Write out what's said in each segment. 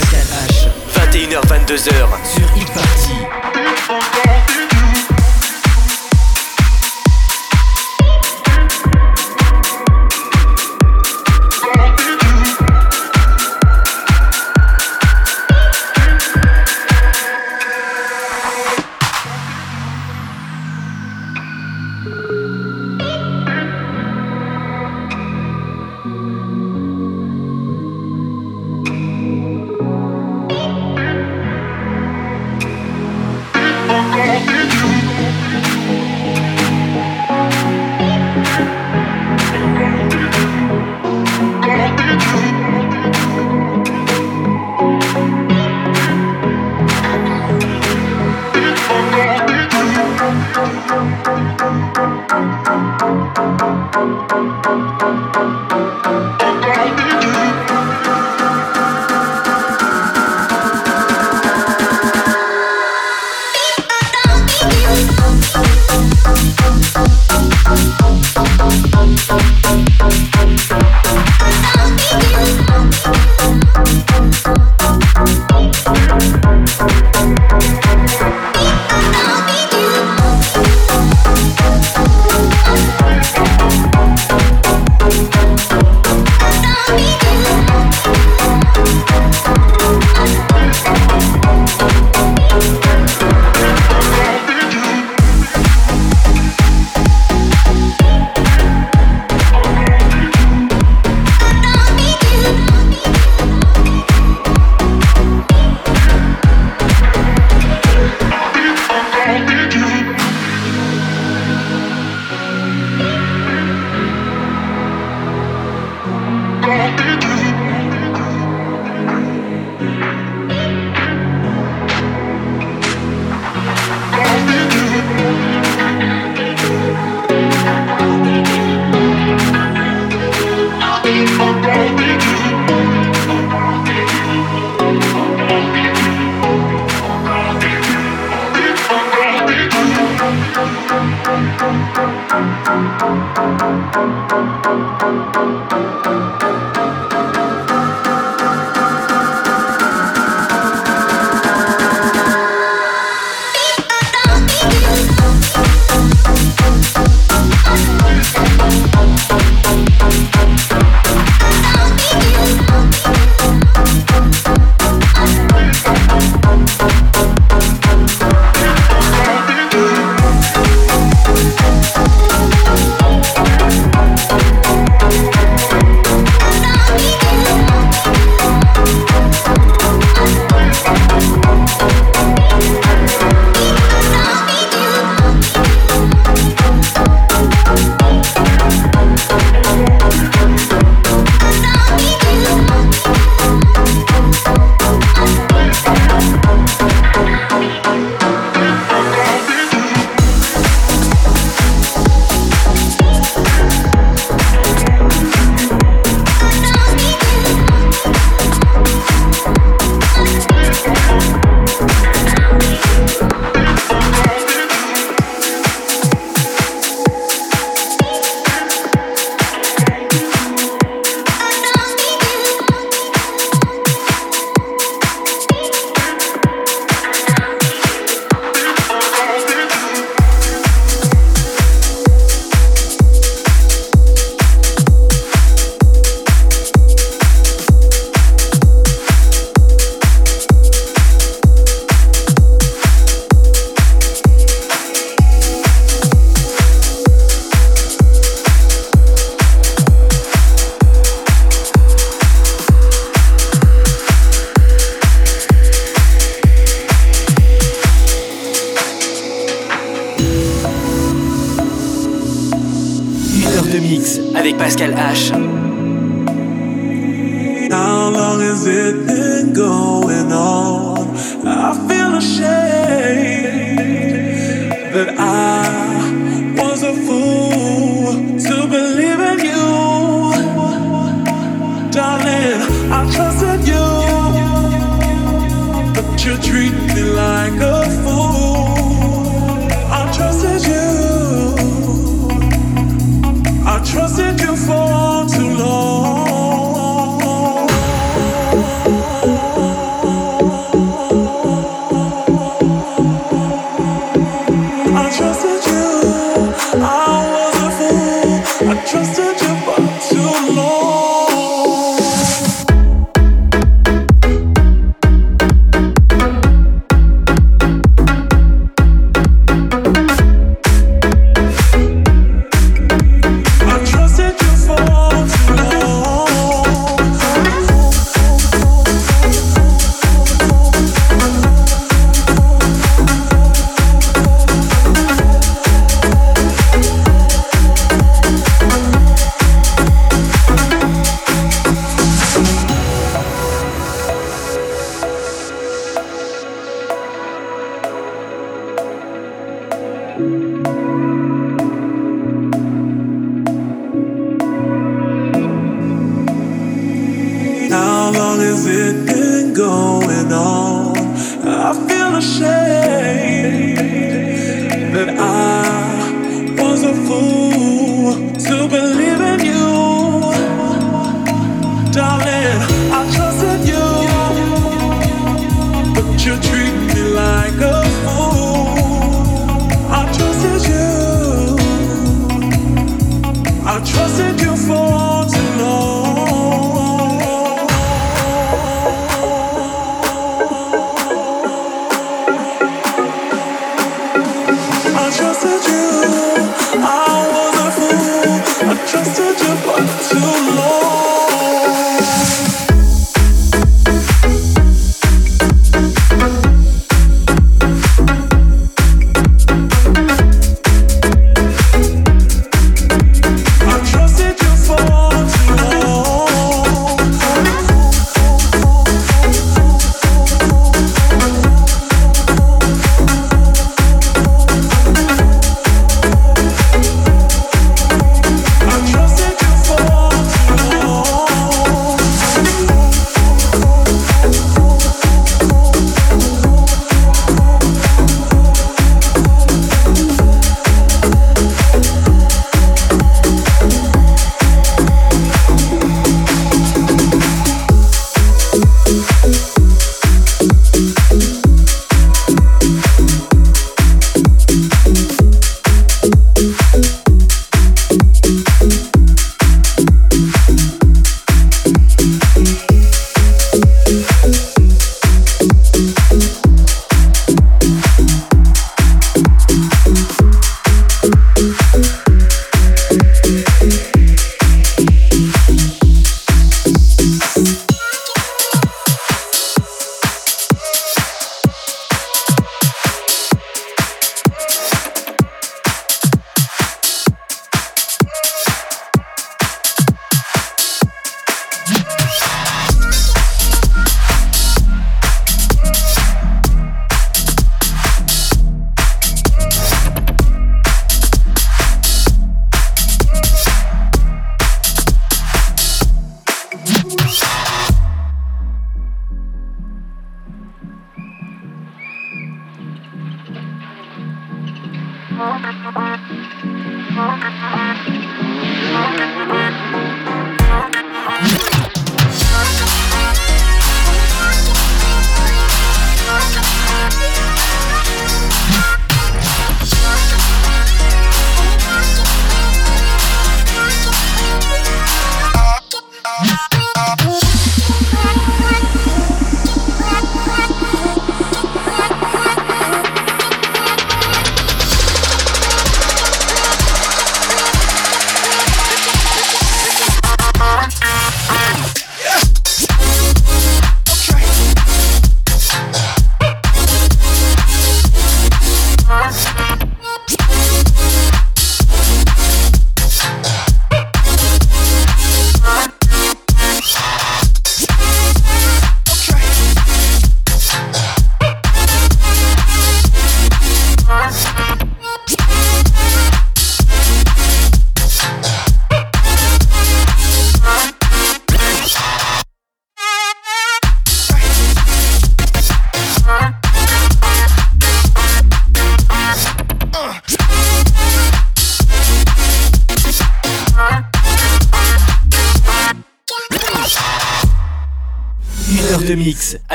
Pascal H. 21h, 22h. Sur e-party.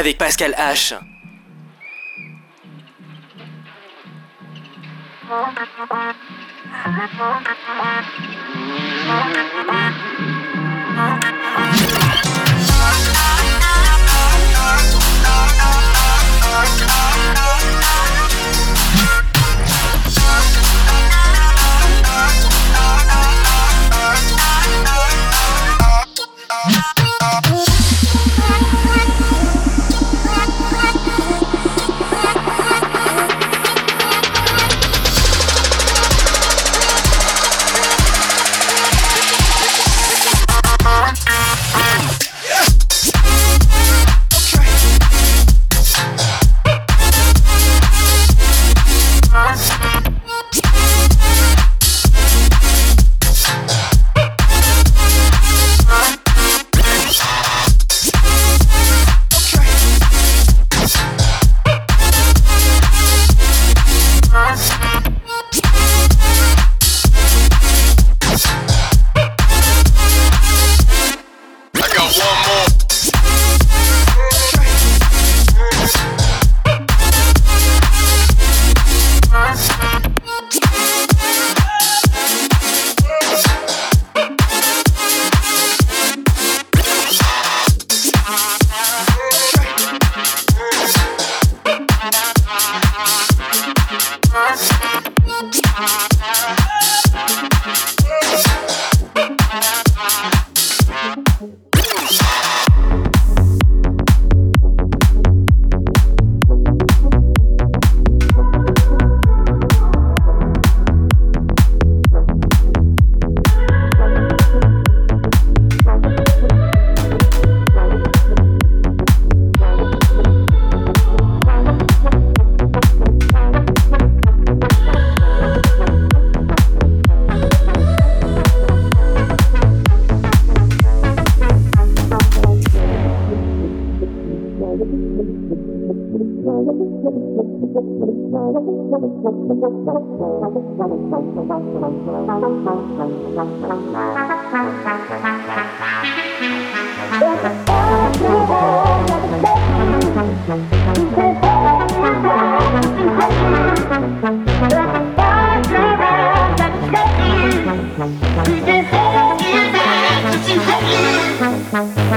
Avec Pascal H.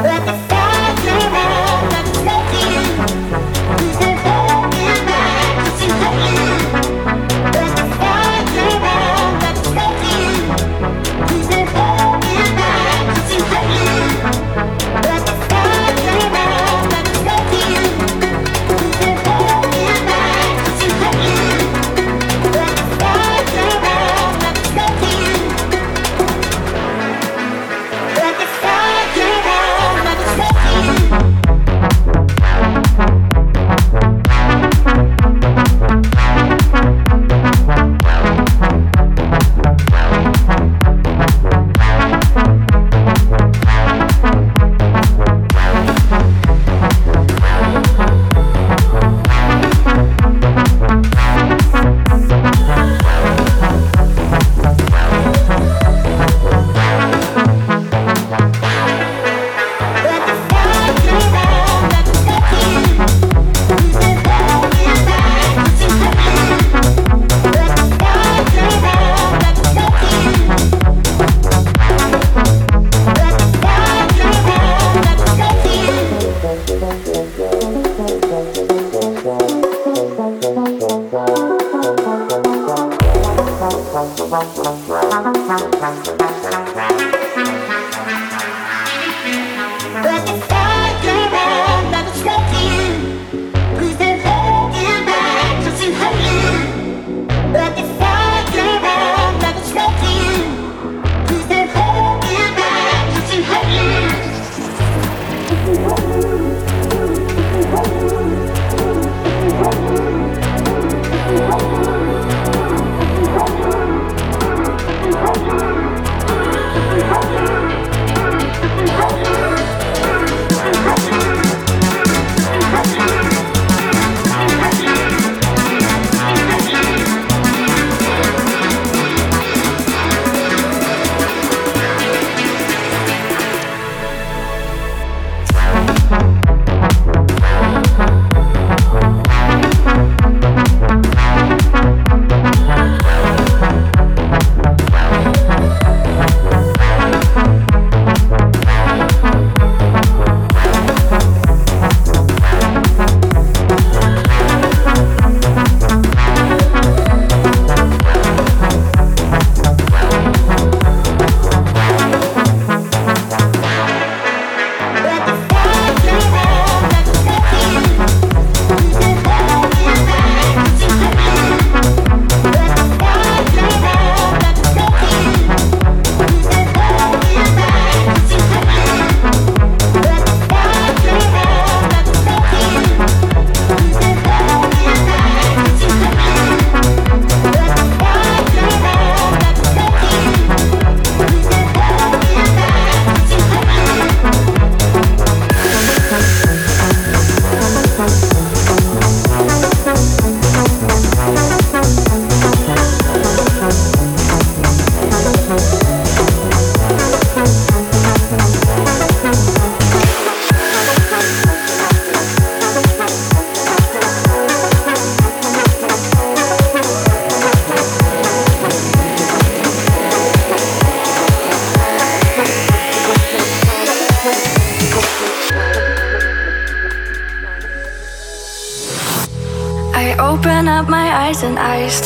Let the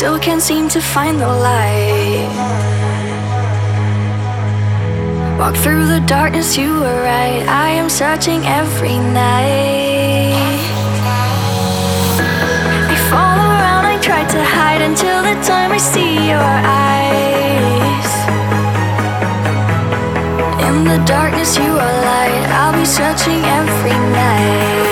still can't seem to find the light. Walk through the darkness, you were right. I am searching every night. I fall around, I try to hide until the time I see your eyes. In the darkness, you are light. I'll be searching every night.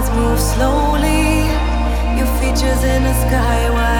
clouds move slowly, your features in the sky wide.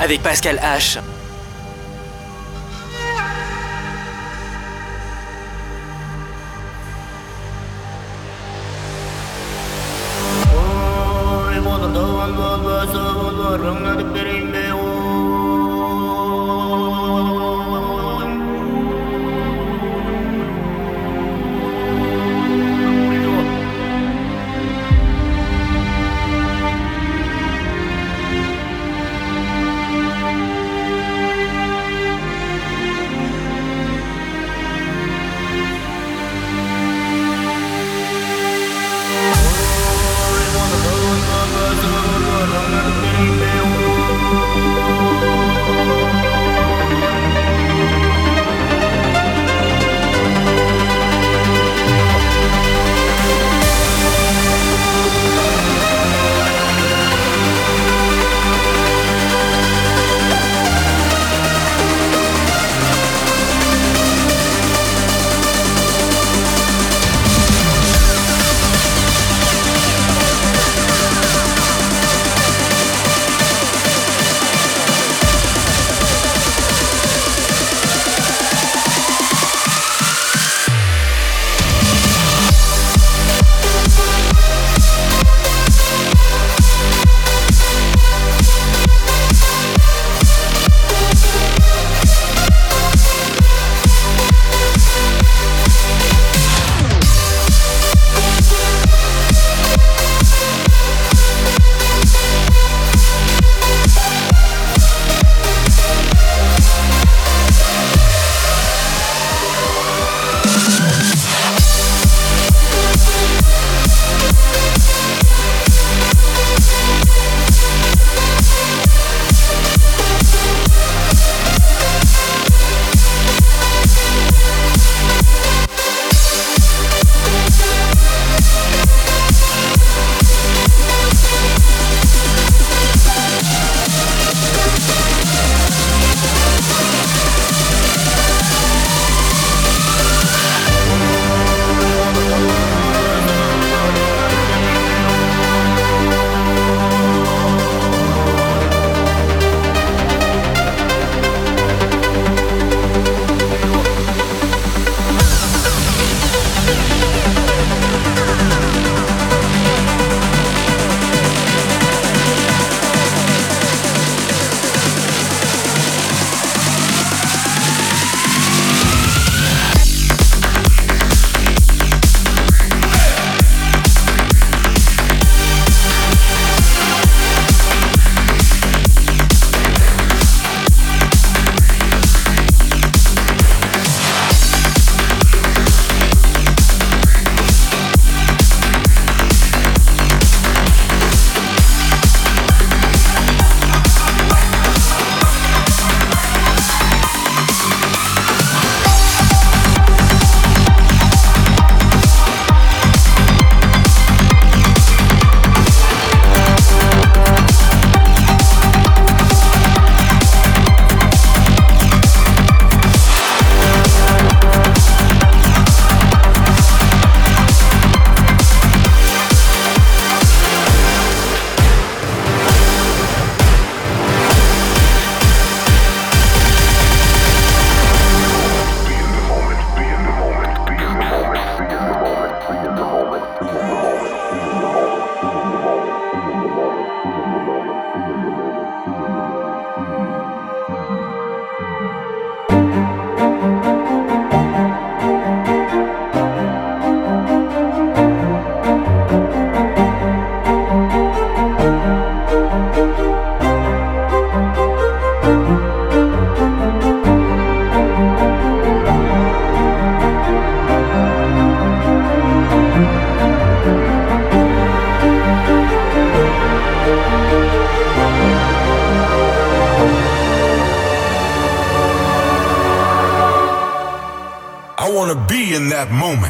avec Pascal H. that moment.